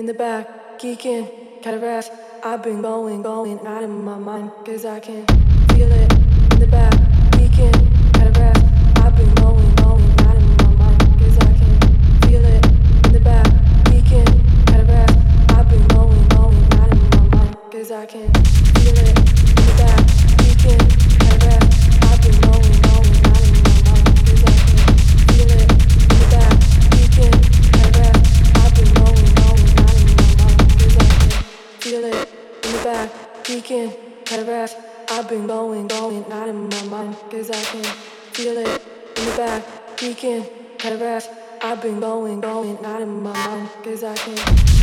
in the back, geeking, cataract. I've been going, going out of my mind, cause I can't. I can. Feel it in the back, peeking, paragraph. I've been going, going out of my mind, cause I can.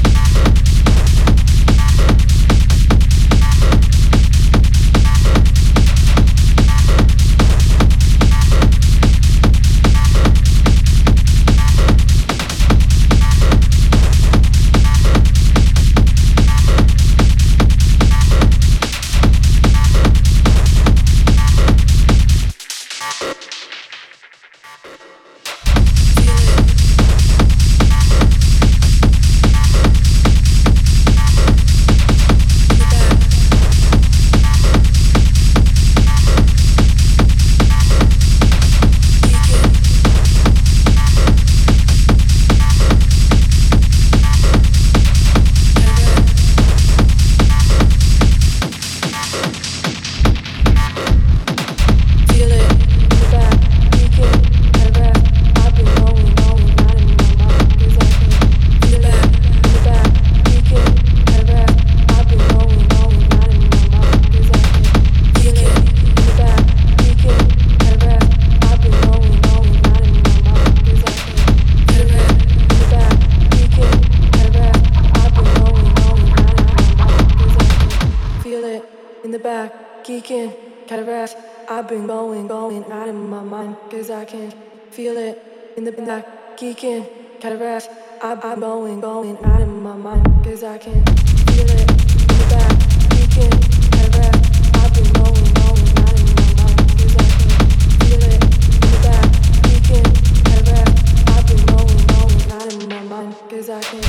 geeking, kind. I've been going, going out of my mind, cause I can feel it in the back. Geeking, kind. I've been going, going out of my mind, cause I can feel it in the back. Geeking, kind. I've been going, going out of my mind, cause I can feel it in the back. Geeking, kind. I've been going, going out of my mind, I can.